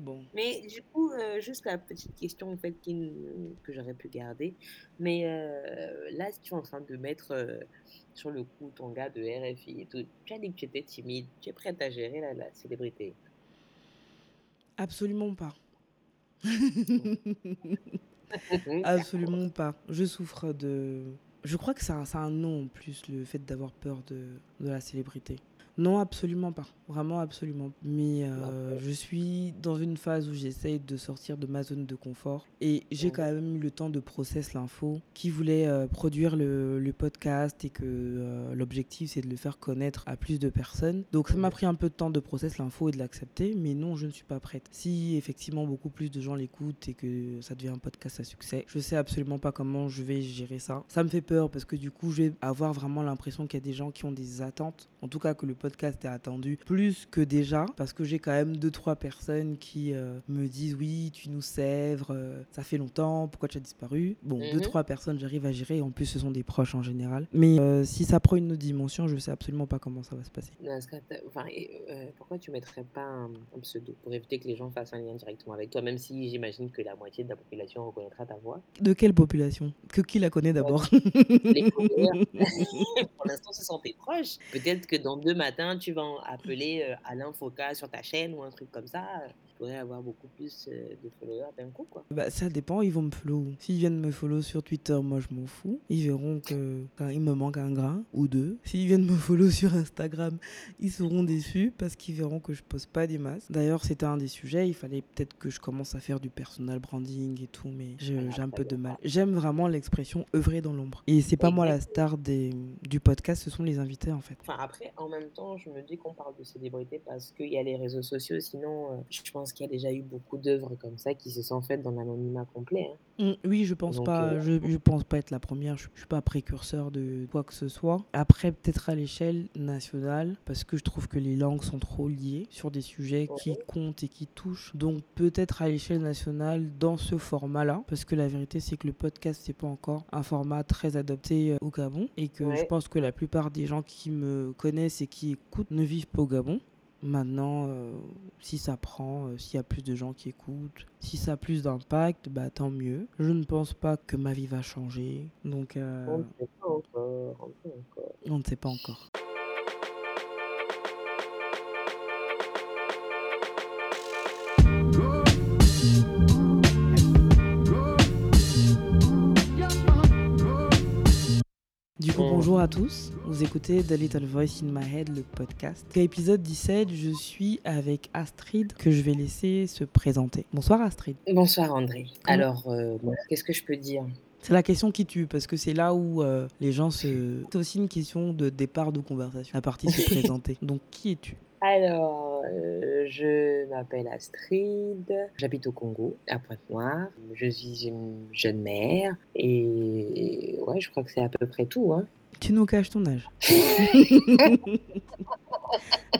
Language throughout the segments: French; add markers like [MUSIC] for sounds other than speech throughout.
Bon. Mais du coup, euh, juste la petite question en fait qui n- que j'aurais pu garder. Mais euh, là, si tu es en train de mettre euh, sur le coup ton gars de RFI et tout, tu as dit que tu étais timide, tu es prête à gérer la, la célébrité? Absolument pas. [LAUGHS] Absolument pas. Je souffre de... Je crois que c'est un, c'est un nom en plus, le fait d'avoir peur de, de la célébrité. Non, absolument pas. Vraiment, absolument. Mais euh, je suis dans une phase où j'essaye de sortir de ma zone de confort. Et j'ai quand même eu le temps de process l'info, qui voulait euh, produire le, le podcast et que euh, l'objectif, c'est de le faire connaître à plus de personnes. Donc ça m'a pris un peu de temps de process l'info et de l'accepter. Mais non, je ne suis pas prête. Si effectivement beaucoup plus de gens l'écoutent et que ça devient un podcast à succès, je sais absolument pas comment je vais gérer ça. Ça me fait peur parce que du coup, je vais avoir vraiment l'impression qu'il y a des gens qui ont des attentes. En tout cas, que le podcast est attendu plus que déjà parce que j'ai quand même deux trois personnes qui euh, me disent oui tu nous sèvres euh, ça fait longtemps pourquoi tu as disparu? Bon deux Mhm. trois personnes j'arrive à gérer en plus ce sont des proches en général. Mais euh, si ça prend une autre dimension je sais absolument pas comment ça va se passer. Enfin, pourquoi tu mettrais pas un, un pseudo pour éviter que les gens fassent un lien directement avec toi, même si j'imagine que la moitié de la population reconnaîtra ta voix? de quelle population? Que qui la connaît d'abord? [LAUGHS] Pour l'instant, ce sont tes proches. Peut-être que dans deux matins, tu vas appeler euh, Alain Foka sur ta chaîne ou un truc comme ça. Pourrais avoir beaucoup plus euh, de followers d'un coup, quoi. Bah, ça dépend, ils vont me follow. S'ils viennent me follow sur Twitter, moi je m'en fous. Ils verront que quand il me manque un grain ou deux. S'ils viennent me follow [LAUGHS] sur Instagram, ils seront déçus parce qu'ils verront que je pose pas des masses. D'ailleurs, c'était un des sujets. Il fallait peut-être que je commence à faire du personal branding et tout, mais Ah, j'ai un peu de mal. J'aime vraiment l'expression œuvrer dans l'ombre. Et c'est pas moi la star des, du podcast, ce sont les invités en fait. Enfin, après, en même temps, je me dis qu'on parle de célébrité parce qu'il y a les réseaux sociaux. Sinon, euh, je pense qu'il y a déjà eu beaucoup d'œuvres comme ça qui se sont faites dans l'anonymat complet. hein. Mm, Oui, je pense Donc, pas. euh, Je, je pense pas être la première. Je, je suis pas précurseur de quoi que ce soit. Après, peut-être à l'échelle nationale, parce que je trouve que les langues sont trop liées sur des sujets qui comptent et qui touchent. Donc peut-être à l'échelle nationale dans ce format-là, parce que la vérité c'est que le podcast c'est pas encore un format très adopté euh, au Gabon et que je pense que la plupart des gens qui me connaissent et qui écoutent ne vivent pas au Gabon. Maintenant, euh, si ça prend, euh, s'il y a plus de gens qui écoutent, si ça a plus d'impact, bah tant mieux. Je ne pense pas que ma vie va changer, donc euh, On ne sait pas encore. On ne sait encore. on ne sait pas encore. Du coup, bonjour à tous. Vous écoutez The Little Voice in My Head, le podcast. Épisode 17, je suis avec Astrid que je vais laisser se présenter. Bonsoir Astrid. Bonsoir André. Comment- Alors, euh, bon, qu'est-ce que je peux dire? C'est la question qui tue parce que c'est là où euh, les gens se. C'est aussi une question de départ de conversation. La partie se [LAUGHS] présenter. Donc, qui es-tu? Alors, euh, je m'appelle Astrid, j'habite au Congo, à Pointe-Noire. Je suis une jeune mère et ouais, je crois que c'est à peu près tout. Hein. Tu nous caches ton âge. [LAUGHS]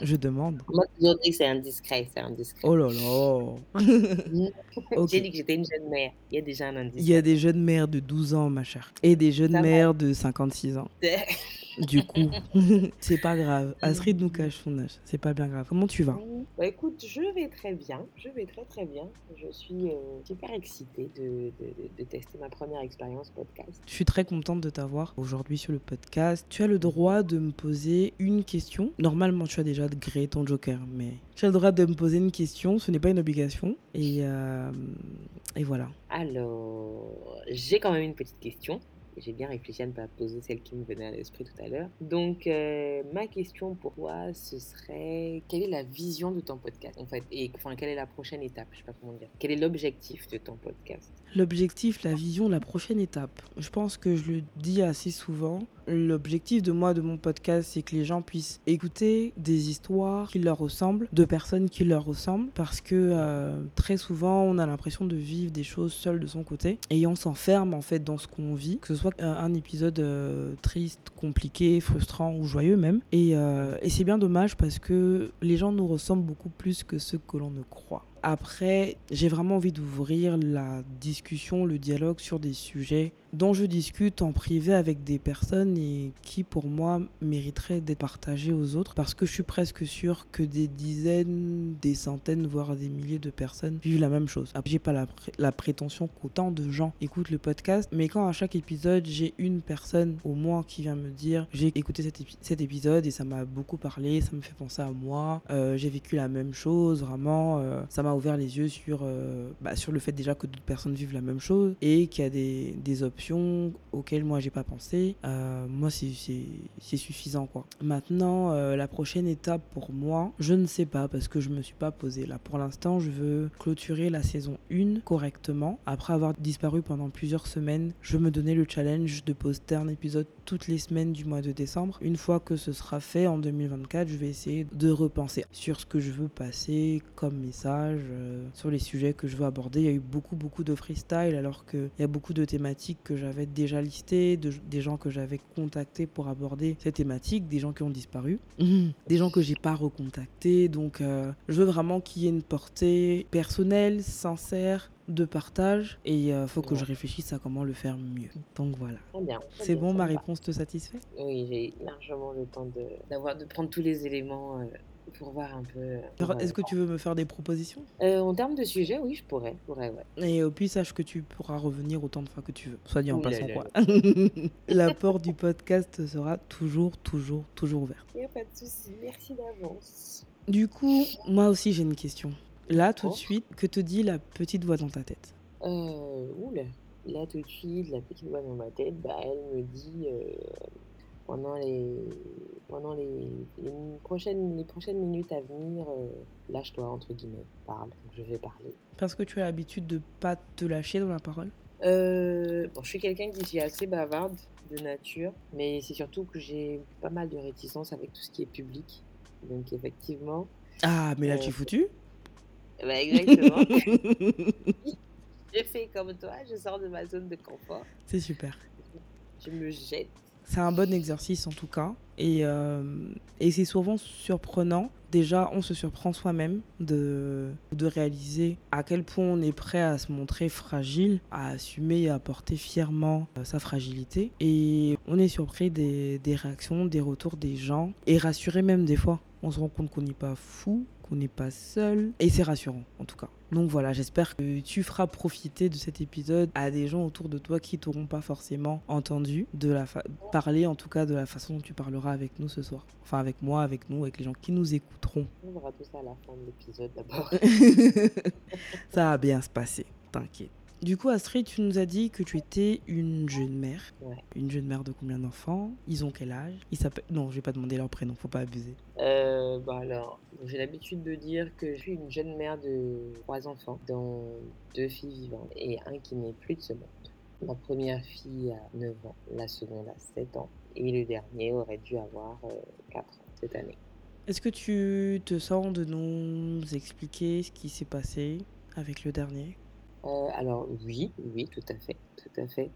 je demande. Moi, toujours dit que c'est indiscret, c'est indiscret. Oh là là. [LAUGHS] Ok. J'ai dit que j'étais une jeune mère. Il y a déjà un Il indice. y a des jeunes mères de 12 ans, ma chère. Et des jeunes Ça va. mères de 56 ans. [LAUGHS] Du coup, [LAUGHS] c'est pas grave. Astrid nous cache son âge. C'est pas bien grave. Comment tu vas Bah, écoute, je vais très bien. Je vais très très bien. Je suis euh, super excitée de, de- tester ma première expérience podcast. Je suis très contente de t'avoir aujourd'hui sur le podcast. Tu as le droit de me poser une question. Normalement, tu as déjà créé ton joker, mais tu as le droit de me poser une question. Ce n'est pas une obligation. Et, euh, et voilà. Alors, j'ai quand même une petite question. J'ai bien réfléchi à ne pas poser celle qui me venait à l'esprit tout à l'heure. Donc, euh, ma question pour toi, ce serait quelle est la vision de ton podcast en fait enfin, quelle est la prochaine étape Je sais pas comment dire. Quel est l'objectif de ton podcast? L'objectif, la vision, la prochaine étape. Je pense que je le dis assez souvent. L'objectif de moi, de mon podcast, c'est que les gens puissent écouter des histoires qui leur ressemblent, de personnes qui leur ressemblent, parce que euh, très souvent, on a l'impression de vivre des choses seul de son côté, et on s'enferme en fait dans ce qu'on vit, que ce soit un, un épisode euh, triste, compliqué, frustrant ou joyeux même. Et, euh, et c'est bien dommage parce que les gens nous ressemblent beaucoup plus que ceux que l'on ne croit. Après, j'ai vraiment envie d'ouvrir la discussion, le dialogue sur des sujets dont je discute en privé avec des personnes et qui pour moi mériteraient d'être partagées aux autres parce que je suis presque sûre que des dizaines, des centaines, voire des milliers de personnes vivent la même chose. J'ai pas la, prétention qu'autant de gens écoutent le podcast, mais quand à chaque épisode j'ai une personne au moins qui vient me dire j'ai écouté cet, cet, épisode et ça m'a beaucoup parlé, ça me fait penser à moi, euh, j'ai vécu la même chose, vraiment, euh, ça m'a ouvert les yeux sur, euh, bah, sur le fait déjà que d'autres personnes vivent la même chose et qu'il y a des, des options auxquelles moi j'ai pas pensé, euh, moi c'est suffisant quoi. Maintenant, euh, la prochaine étape pour moi, je ne sais pas parce que je me suis pas posé là. Pour l'instant, je veux clôturer la saison 1 correctement. Après avoir disparu pendant plusieurs semaines, je me donnais le challenge de poster un épisode toutes les semaines du mois de décembre. Une fois que ce sera fait en 2024, je vais essayer de repenser sur ce que je veux passer comme message, euh, sur les sujets que je veux aborder. Il y a eu beaucoup beaucoup de freestyle alors qu'il y a beaucoup de thématiques que j'avais déjà listées, de, des gens que j'avais contactés pour aborder ces thématiques, des gens qui ont disparu, des gens que j'ai pas recontactés. Donc euh, je veux vraiment qu'il y ait une portée personnelle, sincère, de partage et il euh, faut que je réfléchisse à comment le faire mieux. Donc voilà. C'est bon, ma réponse te satisfait? Oui, j'ai largement le temps de, d'avoir, de prendre tous les éléments euh, pour voir un peu. Euh, est-ce que tu veux me faire des propositions? En termes de sujet, oui, je pourrais. pourrais ouais. Et puis sache que tu pourras revenir autant de fois que tu veux. Soit dit en passant, quoi. [LAUGHS] La porte du podcast sera toujours, toujours, toujours ouverte. Il n'y a pas de souci. Merci d'avance. Du coup, moi aussi, j'ai une question. Là, tout de suite, que te dit la petite voix dans ta tête? Euh, Oula, là tout de suite, la petite voix dans ma tête, bah, elle me dit euh, pendant les pendant les, prochaines les prochaines minutes à venir, euh, lâche-toi entre guillemets, parle. je vais parler. Parce que tu as l'habitude de pas te lâcher dans la parole. Euh, bon, je suis quelqu'un qui est assez bavarde de nature, mais c'est surtout que j'ai pas mal de réticence avec tout ce qui est public. Donc effectivement. Ah, mais là tu es foutu? Bah, exactement. [LAUGHS] je fais comme toi, je sors de ma zone de confort. C'est super. Je me jette. C'est un bon exercice en tout cas. Et, euh, et c'est souvent surprenant. Déjà, on se surprend soi-même de, de réaliser à quel point on est prêt à se montrer fragile, à assumer et à porter fièrement euh, sa fragilité. Et on est surpris des, des réactions, des retours des gens. Et rassuré même des fois. On se rend compte qu'on n'est pas fou, on n'est pas seul. Et c'est rassurant, en tout cas. Donc voilà, j'espère que tu feras profiter de cet épisode à des gens autour de toi qui t'auront pas forcément entendu de la parler, en tout cas de la façon dont tu parleras avec nous ce soir. Enfin, avec moi, avec nous, avec les gens qui nous écouteront. On verra tout ça à la fin de l'épisode d'abord. [LAUGHS] ça va bien se passer, t'inquiète. Du coup, Astrid, tu nous as dit que tu étais une jeune mère. Une jeune mère de combien d'enfants? Ils ont quel âge? Ils s'appellent... Non, je vais pas demander leur prénom, faut pas abuser. Euh, bah alors, j'ai l'habitude de dire que je suis une jeune mère de trois enfants, dont deux filles vivantes et un qui n'est plus de ce monde. Ma première fille a 9 ans, la seconde a 7 ans et le dernier aurait dû avoir 4 euh, ans cette année. Est-ce que tu te sens de nous expliquer ce qui s'est passé avec le dernier? Euh, alors oui, oui, tout à fait, tout à fait.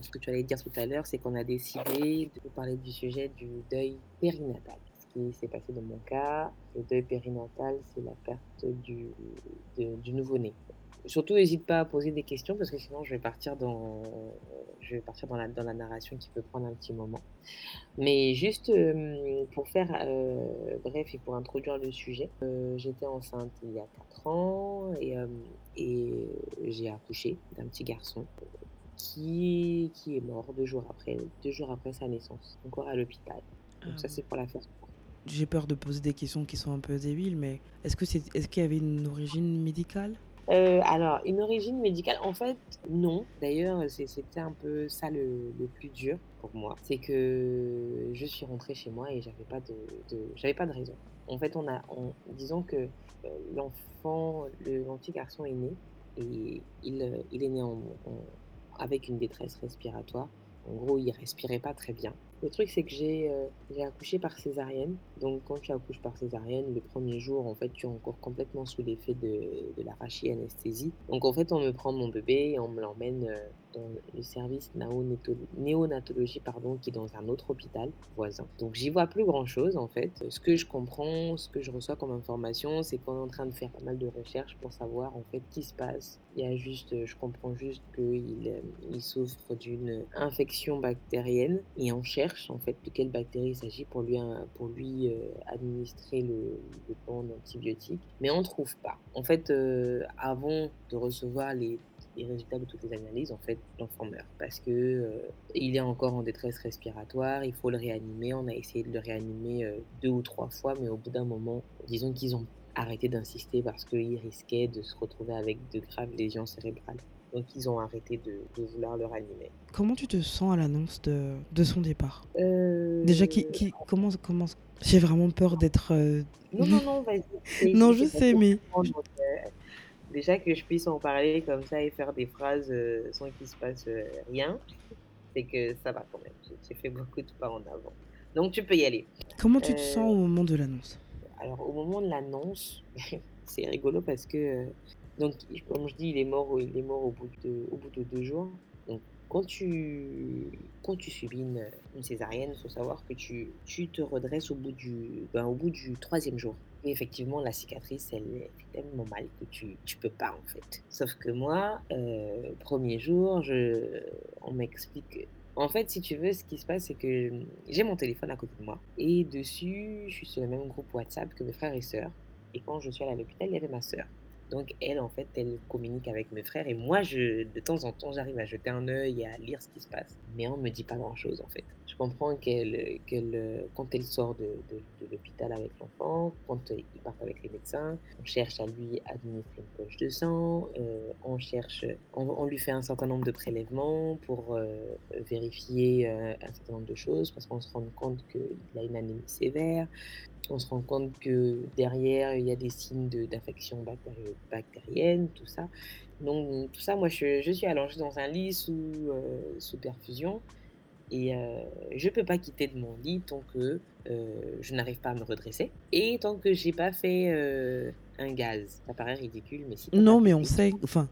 ce que tu allais dire tout à l'heure, c'est qu'on a décidé de parler du sujet du deuil périnatal. Ce qui s'est passé dans mon cas, le deuil périnatal, c'est la perte du, du nouveau-né. Surtout, n'hésite pas à poser des questions parce que sinon, je vais partir dans, je vais partir dans la, dans la narration qui peut prendre un petit moment. Mais juste euh, pour faire euh, bref et pour introduire le sujet, j'étais enceinte il y a 4 ans et et j'ai accouché d'un petit garçon qui, qui est mort deux jours après, deux jours après sa naissance, encore à l'hôpital. Donc ça, ah c'est pour la faire. J'ai peur de poser des questions qui sont un peu débiles, mais est-ce que c'est, est-ce qu'il y avait une origine médicale? Euh, alors, une origine médicale, en fait, non. D'ailleurs, c'était un peu ça le, plus dur pour moi. C'est que je suis rentrée chez moi et j'avais pas de, j'avais pas de raison. En fait, on a, disons que euh, l'enfant, le petit garçon est né et il, euh, il est né avec une détresse respiratoire. En gros, il respirait pas très bien. Le truc, c'est que j'ai euh, accouché par césarienne. Donc, quand tu accouches par césarienne, le premier jour, en fait, tu es encore complètement sous l'effet de, de l'arachie anesthésie. Donc, en fait, on me prend mon bébé et on me l'emmène dans le service néonatologie pardon, qui est dans un autre hôpital voisin. Donc j'y vois plus grand-chose en fait. Ce que je comprends, ce que je reçois comme information, c'est qu'on est en train de faire pas mal de recherches pour savoir en fait qui se passe. Il y a juste, je comprends juste qu'il euh, il souffre d'une infection bactérienne et on cherche en fait de quelle bactérie il s'agit pour lui, pour lui euh, administrer le, le plan d'antibiotiques. Mais on ne trouve pas. En fait, euh, avant de recevoir les les résultats de toutes les analyses, en fait, l'enfant meurt parce que euh, il est encore en détresse respiratoire, il faut le réanimer. On a essayé de le réanimer euh, deux ou trois fois, mais au bout d'un moment, disons qu'ils ont arrêté d'insister parce qu'il risquait de se retrouver avec de graves lésions cérébrales. Donc ils ont arrêté de, vouloir le réanimer. Comment tu te sens à l'annonce de, de, son départ? Euh, Déjà, qui, qui, comment, comment... J'ai vraiment peur d'être... Non, non, non, vas-y. non, je sais, mais... Déjà que je puisse en parler comme ça et faire des phrases euh, sans qu'il se passe euh, rien, c'est que ça va quand même. J'ai fait beaucoup de pas en avant. Donc tu peux y aller. Comment tu te sens au moment de l'annonce? Alors au moment de l'annonce, [LAUGHS] c'est rigolo parce que donc comme je dis, il est mort, il est mort au bout de, au bout de deux jours. Donc quand tu, quand tu subis une, césarienne, il faut savoir que tu, tu te redresses au bout du, ben, au bout du troisième jour. Et effectivement, la cicatrice, elle est tellement mal que tu ne peux pas, en fait. Sauf que moi, euh, premier jour, je, on m'explique. En fait, si tu veux, ce qui se passe, c'est que j'ai mon téléphone à côté de moi. Et dessus, je suis sur le même groupe WhatsApp que mes frères et sœurs. Et quand je suis allée à l'hôpital, il y avait ma sœur. Donc elle, en fait, elle communique avec mes frères et moi, de temps en temps, j'arrive à jeter un œil et à lire ce qui se passe. Mais on ne me dit pas grand-chose, en fait. Je comprends qu'elle, qu'elle, quand elle sort de, de, l'hôpital avec l'enfant, quand il part avec les médecins, on cherche à lui administrer une poche de sang, euh, on cherche, on, lui fait un certain nombre de prélèvements pour euh, vérifier euh, un certain nombre de choses parce qu'on se rend compte qu'il a une anémie sévère, on se rend compte que derrière, il y a des signes d'infection bactérienne, tout ça. Donc, tout ça, moi, je, suis allongée dans un lit sous, euh, sous perfusion. Et euh, je ne peux pas quitter de mon lit tant que euh, je n'arrive pas à me redresser. Et tant que j'ai pas fait un gaz. Ça paraît ridicule, mais si. Non, mais on sait. Enfin,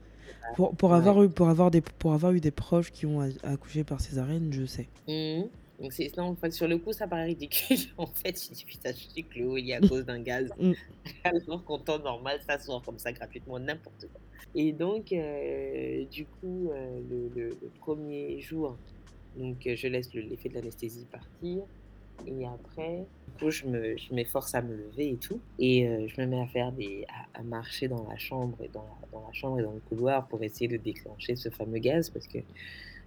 pour, pour, avoir eu, pour, avoir des, pour avoir eu des proches qui ont accouché par césarienne, je sais. Mmh. Donc c'est, non, sur le coup, ça paraît ridicule. [LAUGHS] en fait, je dis putain, je suis il à [LAUGHS] cause d'un gaz. Mm. [LAUGHS] Alors qu'en temps normal, ça sort comme ça gratuitement, n'importe quoi. Et donc, euh, du coup, euh, le, premier jour, donc je laisse l'effet de l'anesthésie partir. Et après, du coup, je, me, je m'efforce à me lever et tout. Et euh, je me mets à faire des, à, marcher dans la chambre et dans dans la chambre et dans le couloir pour essayer de déclencher ce fameux gaz parce que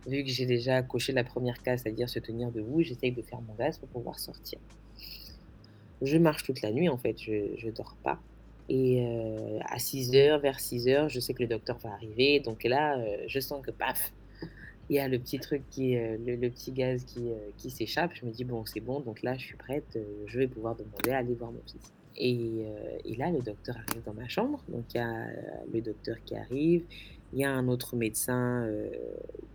vu que j'ai déjà coché la première case, c'est-à-dire se tenir debout, j'essaye de faire mon gaz pour pouvoir sortir. Je marche toute la nuit, en fait, je ne dors pas. Et euh, à 6 h vers 6 h je sais que le docteur va arriver. Donc là, euh, je sens que paf, il y a le petit truc qui, euh, le, petit gaz qui, qui s'échappe. Je me dis, bon, c'est bon, donc là, je suis prête, je vais pouvoir demander à aller voir mon fils. Et, et, là, le docteur arrive dans ma chambre. Donc il y a le docteur qui arrive, il y a un autre médecin euh,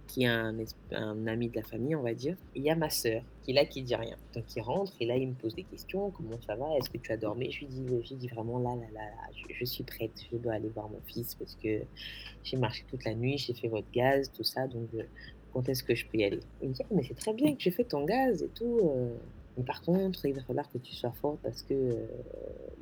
qui est un, ami de la famille, on va dire. Il y a ma sœur qui là, qui dit rien. Donc il rentre et là il me pose des questions. Comment ça va? Est-ce que tu as dormi? Je lui dis, je lui dis vraiment là, là, là, je, suis prête. Je dois aller voir mon fils parce que j'ai marché toute la nuit, j'ai fait votre gaz, tout ça. Donc euh, quand est-ce que je peux y aller? Il me dit, ah, mais c'est très bien que j'ai fait ton gaz et tout. Euh. mais par contre, il va falloir que tu sois forte parce que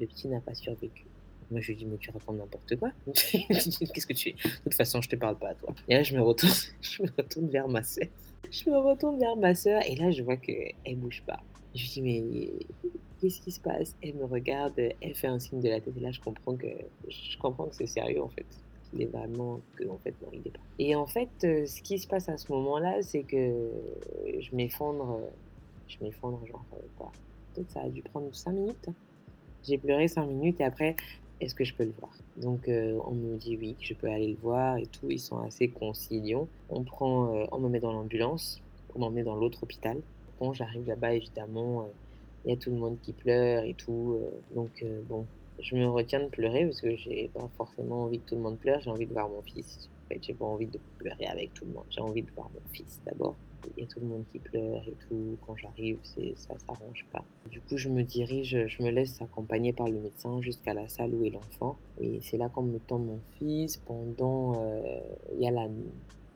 le petit n'a pas survécu. Moi, je lui dis, mais tu racontes n'importe quoi. [LAUGHS] Qu'est-ce que tu es De toute façon, je te parle pas à toi. Et là, je me retourne, [LAUGHS] je me retourne vers ma sœur. Je me retourne vers ma sœur et là, je vois qu'elle bouge pas. Je lui dis, mais qu'est-ce qui se passe? Elle me regarde, elle fait un signe de la tête et là, je comprends que, je comprends que c'est sérieux en fait. Il est vraiment que, en fait, non, il est pas. Et en fait, euh, ce qui se passe à ce moment-là, c'est que je m'effondre, je m'effondre, genre, quoi. Peut-être ça a dû prendre 5 minutes. J'ai pleuré 5 minutes et après, est-ce que je peux le voir? Donc euh, on me dit oui, je peux aller le voir et tout. Ils sont assez conciliants. On prend, euh, on me met dans l'ambulance on m'emmener dans l'autre hôpital. Quand j'arrive là-bas, évidemment, euh, il y a tout le monde qui pleure et tout. donc bon, je me retiens de pleurer parce que j'ai pas forcément envie que tout le monde pleure. J'ai envie de voir mon fils. Fait, j'ai pas envie de pleurer avec tout le monde. J'ai envie de voir mon fils d'abord il y a tout le monde qui pleure et tout. Quand j'arrive, ça s'arrange pas. Du coup, je me dirige, je me laisse accompagner par le médecin jusqu'à la salle où est l'enfant. Et c'est là qu'on me tend mon fils. Pendant, euh, il y a la,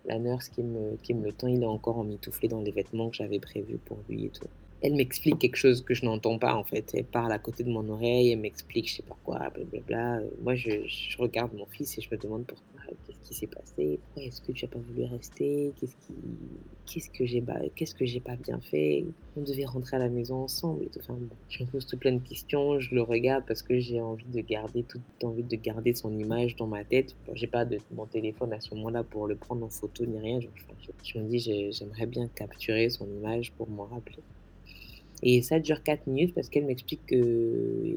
la nurse qui me, qui me tend, il est encore emmitouflé dans les vêtements que j'avais prévus pour lui et tout. Elle m'explique quelque chose que je n'entends pas en fait. Elle parle à côté de mon oreille, elle m'explique je sais pas quoi, blablabla. Moi je, je regarde mon fils et je me demande pourquoi qui s'est passé Pourquoi est-ce que tu n'as pas voulu rester Qu'est-ce qui, que j'ai, qu'est-ce que pas bien fait? On devait rentrer à la maison ensemble et tout. Enfin, je me pose tout plein de questions. Je le regarde parce que j'ai envie de garder toute envie de garder son image dans ma tête. Bon, j'ai pas de mon téléphone à ce moment-là pour le prendre en photo ni rien. Je, je, me dis j'aimerais bien capturer son image pour m'en rappeler. Et ça dure 4 minutes parce qu'elle m'explique que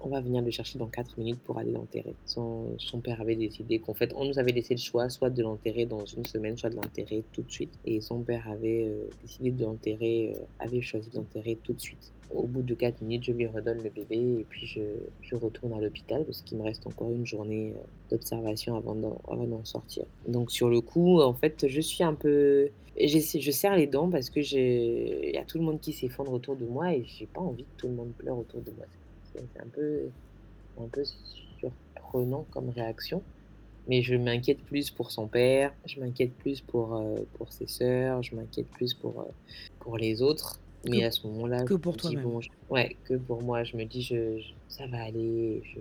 on va venir le chercher dans 4 minutes pour aller l'enterrer. Son, père avait décidé qu'en fait, on nous avait laissé le choix soit de l'enterrer dans une semaine, soit de l'enterrer tout de suite. Et son père avait euh, décidé de l'enterrer, euh, avait choisi d'enterrer tout de suite. Au bout de 4 minutes, je lui redonne le bébé et puis je, je retourne à l'hôpital parce qu'il me reste encore une journée euh, d'observation avant d'en sortir. Donc sur le coup, en fait, je suis un peu... Je serre les dents parce que il y a tout le monde qui s'effondre autour de moi et j'ai pas envie que tout le monde pleure autour de moi. C'est un peu, un peu surprenant comme réaction. Mais je m'inquiète plus pour son père, je m'inquiète plus pour, euh, pour ses sœurs, je m'inquiète plus pour, euh, pour les autres. Mais à ce moment-là, que pour toi bon, ouais, que pour moi, je me dis, je, ça va aller, je,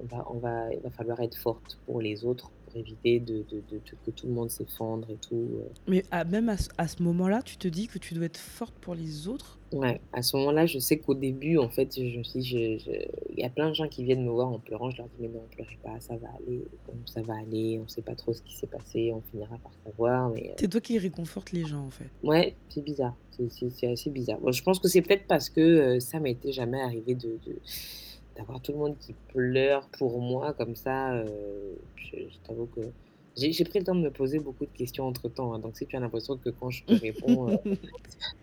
on va, on va, il va falloir être forte pour les autres éviter de, de, de, que tout le monde s'effondre et tout. Euh. Mais à, même à, à ce moment-là, tu te dis que tu dois être forte pour les autres? Ouais, à ce moment-là, je sais qu'au début, en fait, je me suis il y a plein de gens qui viennent me voir en pleurant. Je leur dis, mais non, pleurez pas, ça va aller, ça va aller, on sait pas trop ce qui s'est passé, on finira par savoir. Mais... Euh. C'est toi qui réconforte les gens, en fait. Ouais, c'est bizarre, c'est assez bizarre. Bon, je pense que c'est peut-être parce que euh, ça m'était jamais arrivé de d'avoir tout le monde qui pleure pour moi comme ça, euh, je, t'avoue que j'ai pris le temps de me poser beaucoup de questions entre temps. Hein. donc, si tu as l'impression que quand je te [LAUGHS] réponds, euh,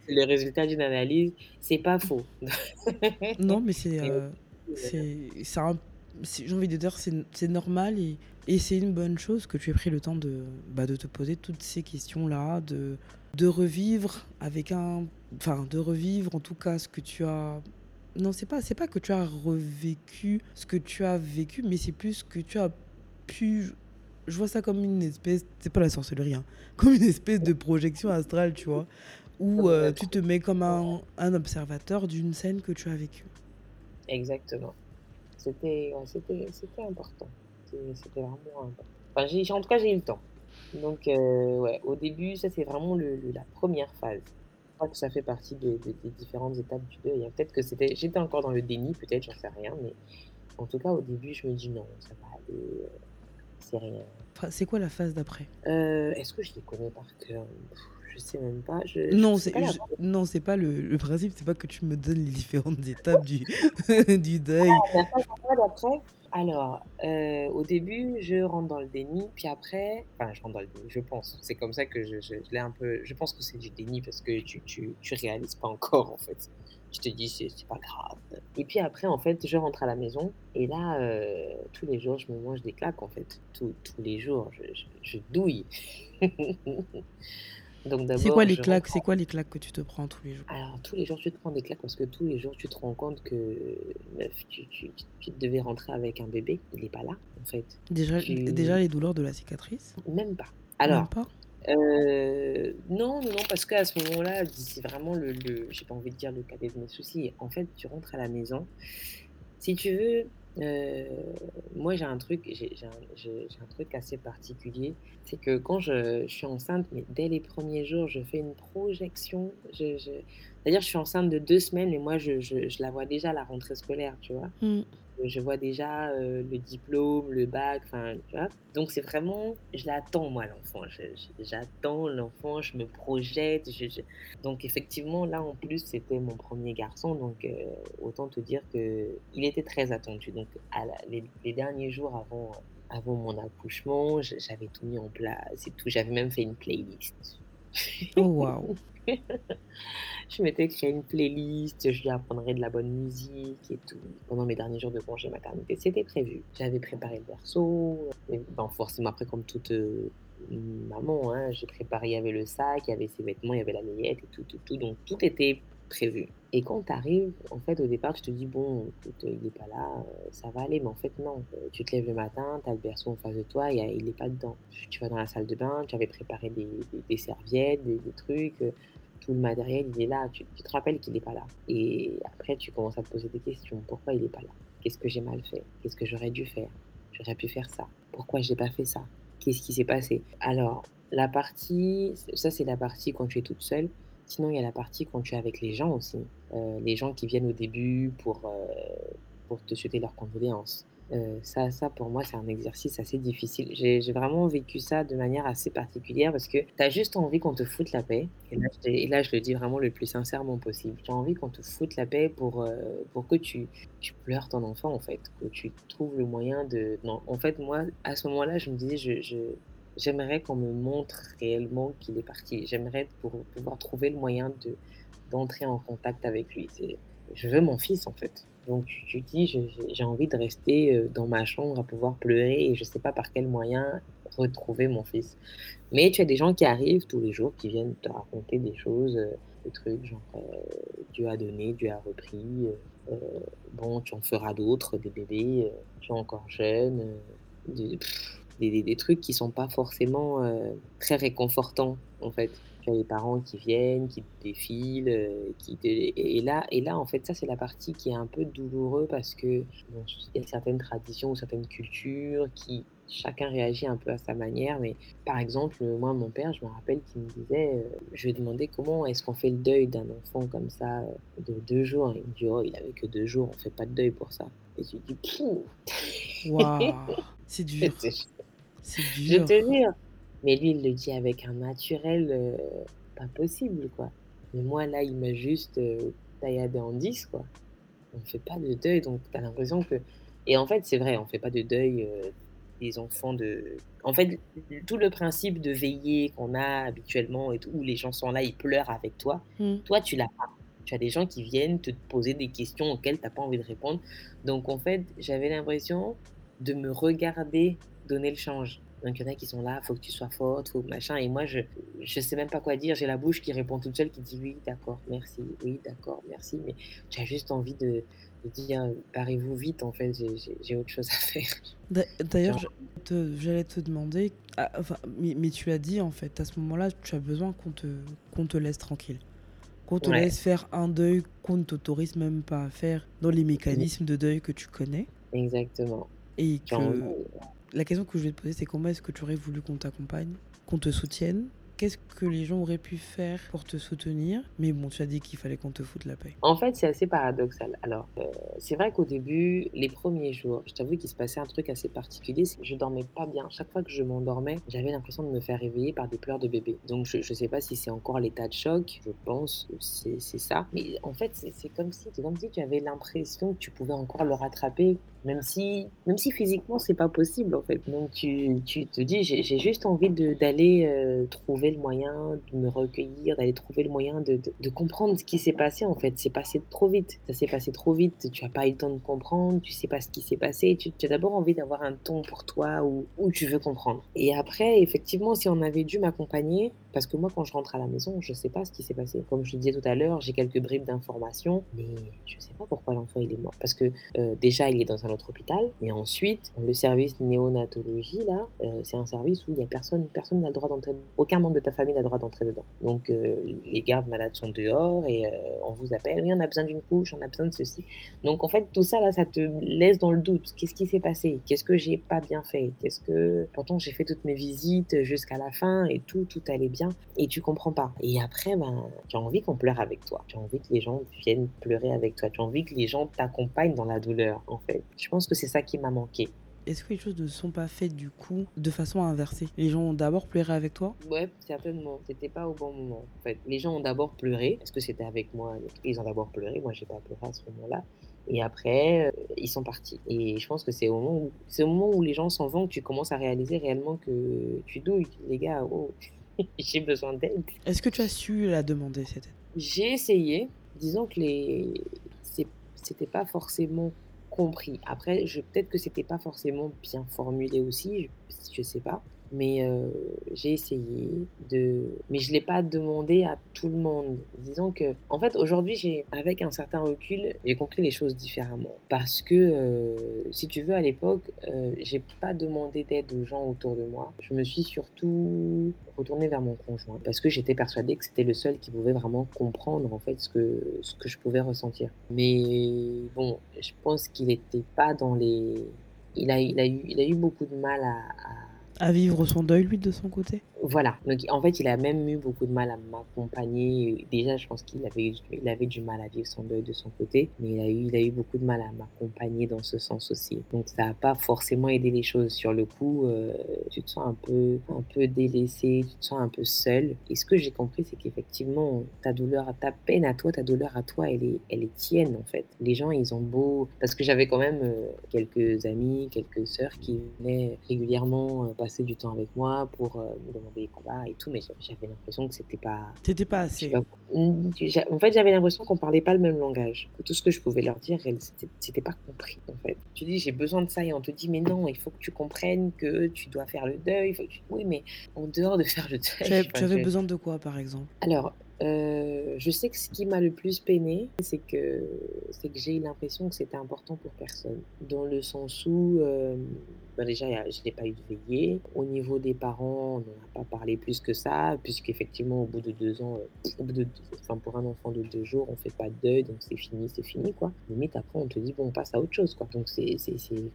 c'est le résultat d'une analyse, c'est pas faux. [LAUGHS] non, mais c'est. Euh, j'ai envie de dire, c'est normal et, et c'est une bonne chose que tu aies pris le temps de, bah, de te poser toutes ces questions-là, de, de revivre avec un. Enfin, de revivre en tout cas ce que tu as non, c'est pas, c'est pas que tu as revécu ce que tu as vécu, mais c'est plus que tu as pu. Je vois ça comme une espèce, c'est pas la sorcellerie, hein, comme une espèce de projection astrale, tu vois, où euh, tu te mets comme un, un observateur d'une scène que tu as vécue. Exactement. C'était, c'était, c'était important. C'était vraiment important. Enfin, j'ai, en tout cas, j'ai eu le temps. Donc, euh, ouais, au début, ça, c'est vraiment le, la première phase que ça fait partie des différentes étapes du deuil. Peut-être que c'était, j'étais encore dans le déni, peut-être, j'en sais rien, mais en tout cas, au début, je me dis non, ça va aller, euh, c'est rien. c'est quoi la phase d'après? Euh, Est-ce que je les connais par cœur? Je sais même pas. Je, non, c'est non, c'est pas le, le principe, c'est pas que tu me donnes les différentes [LAUGHS] étapes du, [LAUGHS] du deuil. Ah, la phase d'après, alors, euh, au début, je rentre dans le déni, puis après, enfin, je rentre dans le déni, je pense. C'est comme ça que je, l'ai un peu. Je pense que c'est du déni parce que tu, tu, réalises pas encore, en fait. Tu te dis, c'est, pas grave. Et puis après, en fait, je rentre à la maison, et là, euh, tous les jours, je me mange des claques, en fait. tous les jours, je douille. [LAUGHS] C'est quoi les claques C'est quoi les claques que tu te prends tous les jours? Alors, tous les jours, tu te prends des claques parce que tous les jours, tu te rends compte que tu, tu, tu devais rentrer avec un bébé. Il n'est pas là, en fait. Déjà, déjà les douleurs de la cicatrice? Même pas. Alors, Même pas? euh, non, non, non, parce qu'à ce moment-là, c'est vraiment le, le j'ai pas envie de dire le cas de mes soucis. En fait, tu rentres à la maison. Si tu veux, moi, j'ai un truc, j'ai un, truc assez particulier, c'est que quand je, suis enceinte, dès les premiers jours, je fais une projection. Je. C'est-à-dire, je suis enceinte de deux semaines et moi, je la vois déjà à la rentrée scolaire, tu vois. Mmh je vois déjà euh, le diplôme, le bac, enfin, tu vois. Donc c'est vraiment, je l'attends moi l'enfant, j'attends l'enfant, je me projette. Donc effectivement là en plus c'était mon premier garçon, donc euh, autant te dire que il était très attendu. Donc à les, derniers jours avant avant mon accouchement, j'avais tout mis en place et tout. J'avais même fait une playlist. Oh waouh [LAUGHS] je m'étais créé une playlist, je lui apprendrais de la bonne musique et tout. Pendant mes derniers jours de congé maternité, c'était prévu. J'avais préparé le berceau. Forcément, après, comme toute euh, maman, hein, j'ai préparé, il y avait le sac, il y avait ses vêtements, il y avait la layette et tout, tout, tout. Donc, tout était Et quand tu arrives, en fait, au départ, tu te dis, bon, il n'est pas là, euh, ça va aller. Mais en fait, non. Euh, tu te lèves le matin, tu as le berceau en face de toi, il n'est pas dedans. Tu vas dans la salle de bain, tu avais préparé des, serviettes, des, trucs, euh, tout le matériel, il est là. Tu, te rappelles qu'il n'est pas là. Et après, tu commences à te poser des questions. Pourquoi il n'est pas là? Qu'est-ce que j'ai mal fait? Qu'est-ce que j'aurais dû faire? J'aurais pu faire ça. Pourquoi je n'ai pas fait ça? Qu'est-ce qui s'est passé? Alors, la partie, ça c'est la partie quand tu es toute seule. Sinon, il y a la partie quand tu es avec les gens aussi. Euh, les gens qui viennent au début pour, euh, pour te souhaiter leurs condoléances. Euh, ça, ça, pour moi, c'est un exercice assez difficile. J'ai vraiment vécu ça de manière assez particulière parce que tu as juste envie qu'on te foute la paix. Et là, je, le dis vraiment le plus sincèrement possible. Tu as envie qu'on te foute la paix pour, pour que tu, tu pleures ton enfant, en fait. Que tu trouves le moyen de. Non, en fait, moi, à ce moment-là, je me disais, je j'aimerais qu'on me montre réellement qu'il est parti. J'aimerais pour pouvoir trouver le moyen de d'entrer en contact avec lui. Je veux mon fils en fait. Donc tu, dis, j'ai envie de rester euh, dans ma chambre à pouvoir pleurer et je ne sais pas par quel moyen retrouver mon fils. Mais tu as des gens qui arrivent tous les jours, qui viennent te raconter des choses, euh, des trucs genre euh, Dieu a donné, Dieu a repris, bon tu en feras d'autres, des bébés, tu es encore jeune, des, trucs qui sont pas forcément très réconfortants en fait tu as les parents qui viennent, qui te défilent, euh, qui et là, et là, en fait, ça, c'est la partie qui est un peu douloureuse parce que il y a certaines traditions ou certaines cultures qui chacun réagit un peu à sa manière. Mais par exemple, moi, mon père, je me rappelle qu'il me disait, euh, je lui ai demandé comment est-ce qu'on fait le deuil d'un enfant comme ça euh, de deux jours. il me dit, oh, il avait que deux jours, on fait pas de deuil pour ça. Et je lui dis, Waouh, [LAUGHS] c'est dur. C'est dur. Je te jure. Mais lui, il le dit avec un naturel euh, pas possible, quoi. Mais moi, là, il m'a juste euh, tailladé en 10, quoi. On ne fait pas de deuil, donc tu as l'impression que... Et en fait, c'est vrai, on ne fait pas de deuil euh, des enfants de... En fait, tout le principe de veiller qu'on a habituellement et tout, où les gens sont là, ils pleurent avec toi, mmh. toi, tu l'as pas. Tu as des gens qui viennent te poser des questions auxquelles tu n'as pas envie de répondre. Donc, en fait, j'avais l'impression de me regarder donner le change. Donc, il y en a qui sont là, faut que tu sois forte, faut machin. Et moi, je ne sais même pas quoi dire. J'ai la bouche qui répond toute seule, qui dit oui, d'accord, merci, oui, d'accord, merci. Mais j'ai juste envie de, dire, barrez-vous vite, en fait, j'ai autre chose à faire. D'ailleurs, j'allais te, demander, ah, enfin, mais, tu as dit, en fait, à ce moment-là, tu as besoin qu'on te, qu'on te laisse tranquille. Qu'on te laisse faire un deuil qu'on ne t'autorise même pas à faire dans les mécanismes de deuil que tu connais. Exactement. Et que la question que je vais te poser, c'est comment est-ce que tu aurais voulu qu'on t'accompagne, qu'on te soutienne? Qu'est-ce que les gens auraient pu faire pour te soutenir? Mais bon, tu as dit qu'il fallait qu'on te foute la paix. En fait, c'est assez paradoxal. Alors, euh, c'est vrai qu'au début, les premiers jours, je t'avoue qu'il se passait un truc assez particulier. C'est que je dormais pas bien. Chaque fois que je m'endormais, j'avais l'impression de me faire réveiller par des pleurs de bébé. Donc, je, ne sais pas si c'est encore l'état de choc. Je pense que c'est ça. Mais en fait, c'est comme si, comme si tu avais l'impression que tu pouvais encore le rattraper même si, même si physiquement c'est pas possible en fait. Donc tu, tu te dis j'ai juste envie d'aller euh, trouver le moyen de me recueillir, d'aller trouver le moyen de, de, comprendre ce qui s'est passé en fait. C'est passé trop vite, ça s'est passé trop vite. Tu as pas eu le temps de comprendre, tu sais pas ce qui s'est passé. Tu, as d'abord envie d'avoir un ton pour toi où, tu veux comprendre. Et après effectivement si on avait dû m'accompagner, parce que moi, quand je rentre à la maison, je sais pas ce qui s'est passé. Comme je le disais tout à l'heure, j'ai quelques bribes d'informations, mais je sais pas pourquoi l'enfant est mort. Parce que euh, déjà, il est dans un autre hôpital, mais ensuite, le service néonatologie, là, euh, c'est un service où il n'y a personne, personne n'a le droit d'entrer. Aucun membre de ta famille n'a le droit d'entrer dedans. Donc, euh, les gardes malades sont dehors et on vous appelle, oui, on a besoin d'une couche, on a besoin de ceci. Donc, en fait, tout ça, là, ça te laisse dans le doute. Qu'est-ce qui s'est passé? Qu'est-ce que j'ai pas bien fait? Qu'est-ce que. Pourtant, j'ai fait toutes mes visites jusqu'à la fin et tout, tout allait bien et tu comprends pas. Et après, ben, tu as envie qu'on pleure avec toi. Tu as envie que les gens viennent pleurer avec toi. Tu as envie que les gens t'accompagnent dans la douleur, en fait. Je pense que c'est ça qui m'a manqué. Est-ce que les choses ne sont pas faites du coup de façon inversée? Les gens ont d'abord pleuré avec toi? Ouais, certainement. C'était pas au bon moment. En fait, les gens ont d'abord pleuré. Est-ce que c'était avec moi Ils ont d'abord pleuré. Moi, j'ai pas pleuré à ce moment-là. Et après, euh, ils sont partis. Et je pense que c'est au moment où, c'est au moment où les gens s'en vont que tu commences à réaliser réellement que tu douilles. Les gars, oh, [LAUGHS] j'ai besoin d'aide. Est-ce que tu as su la demander, cette aide? J'ai essayé. Disons que les... c'était pas forcément compris. Après, je... peut-être que c'était pas forcément bien formulé aussi, je... je sais pas. Mais j'ai essayé de mais je l'ai pas demandé à tout le monde. Disons que en fait, aujourd'hui, j'ai avec un certain recul, j'ai compris les choses différemment. Parce que, si tu veux, à l'époque, j'ai pas demandé d'aide aux gens autour de moi. Je me suis surtout retournée vers mon conjoint parce que j'étais persuadée que c'était le seul qui pouvait vraiment comprendre, en fait, ce que ce que je pouvais ressentir. Mais bon, je pense qu'il était pas dans les il a il a eu il a eu beaucoup de mal à vivre son deuil, lui, de son côté voilà, donc en fait, il a même eu beaucoup de mal à m'accompagner. Déjà, je pense qu'il avait, il avait du mal à vivre son deuil de son côté, mais il a eu, il a eu beaucoup de mal à m'accompagner dans ce sens aussi. Donc ça n'a pas forcément aidé les choses. Sur le coup, euh, tu te sens un peu, un peu délaissé, tu te sens un peu seul. Et ce que j'ai compris, c'est qu'effectivement, ta douleur, ta peine à toi, ta douleur à toi, elle est, elle est tienne en fait. Les gens, ils ont beau, parce que j'avais quand même euh, quelques amis, quelques sœurs qui venaient régulièrement euh, passer du temps avec moi pour me demander des combats et tout, mais j'avais l'impression que c'était pas. C'était pas assez. en fait, j'avais l'impression qu'on parlait pas le même langage. Que tout ce que je pouvais leur dire, c'était pas compris, en fait. Tu dis, j'ai besoin de ça, et on te dit, mais non, il faut que tu comprennes que tu dois faire le deuil. Oui, mais en dehors de faire le deuil. Tu avais besoin de quoi, par exemple? Alors, euh, je sais que ce qui m'a le plus peiné, c'est que, c'est que j'ai eu l'impression que c'était important pour personne. Dans le sens où, euh, bah, déjà, je n'ai pas eu de veillée. Au niveau des parents, on n'en a pas parlé plus que ça, puisqu'effectivement, au bout de deux ans, euh, au bout de, enfin, pour un enfant de deux jours, on fait pas de deuil, donc c'est fini, c'est fini, quoi. Limite, après, on te dit, bon, on passe à autre chose, quoi. Donc, c'est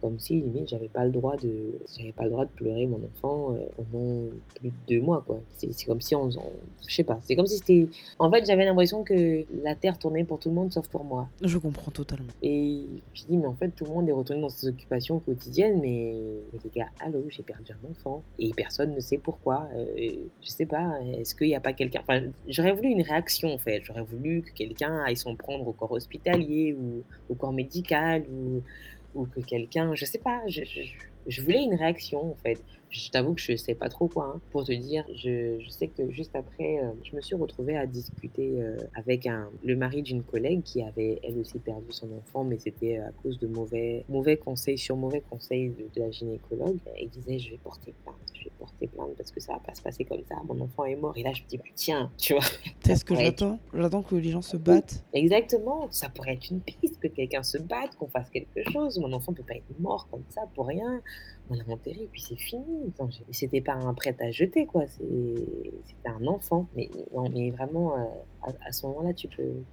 comme si, limite, j'avais pas le droit de, j'avais pas le droit de pleurer mon enfant pendant plus de deux mois, quoi. C'est comme si on, on je sais pas, c'est comme si c'était en fait, j'avais l'impression que la Terre tournait pour tout le monde sauf pour moi. Je comprends totalement. Et je dis, mais en fait, tout le monde est retourné dans ses occupations quotidiennes, mais, les gars, allô, j'ai perdu un enfant. Et personne ne sait pourquoi. Euh, je sais pas, est-ce qu'il n'y a pas quelqu'un. Enfin, j'aurais voulu une réaction, en fait. J'aurais voulu que quelqu'un aille s'en prendre au corps hospitalier ou au corps médical ou, que quelqu'un. Je sais pas, je, je voulais une réaction, en fait je t'avoue que je sais pas trop quoi. Hein. Pour te dire, je, je, sais que juste après, euh, je me suis retrouvée à discuter euh, avec un, le mari d'une collègue qui avait elle aussi perdu son enfant, mais c'était à cause de mauvais, mauvais conseils sur mauvais conseils de, la gynécologue. Elle disait Je vais porter plainte, je vais porter plainte parce que ça va pas se passer comme ça. Mon enfant est mort. Et là, je me dis bah, Tiens, tu vois. C'est ce que j'attends? J'attends que les gens se battent. Exactement. Ça pourrait être une piste, que quelqu'un se batte, qu'on fasse quelque chose. Mon enfant peut pas être mort comme ça pour rien on l'a enterré, puis c'est fini. C'était pas un prêt à jeter, quoi. C'était un enfant. Mais, mais vraiment, euh, à, ce moment-là, tu peux.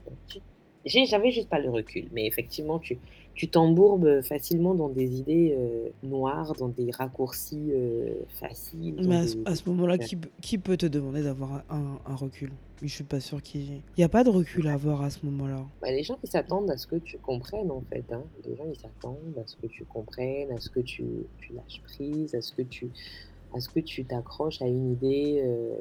J'avais juste pas le recul, mais effectivement, tu, tu t'embourbes facilement dans des idées euh, noires, dans des raccourcis euh, faciles. Mais à, ce moment-là, qui, qui, peut te demander d'avoir un, un, recul? Je suis pas sûr qu'il n'y a pas de recul à avoir à ce moment-là. Bah, les gens, ils s'attendent à ce que tu comprennes, en fait. Hein. Les gens, ils s'attendent à ce que tu comprennes, à ce que tu, tu lâches prise, à ce que tu à ce que tu t'accroches à une idée euh,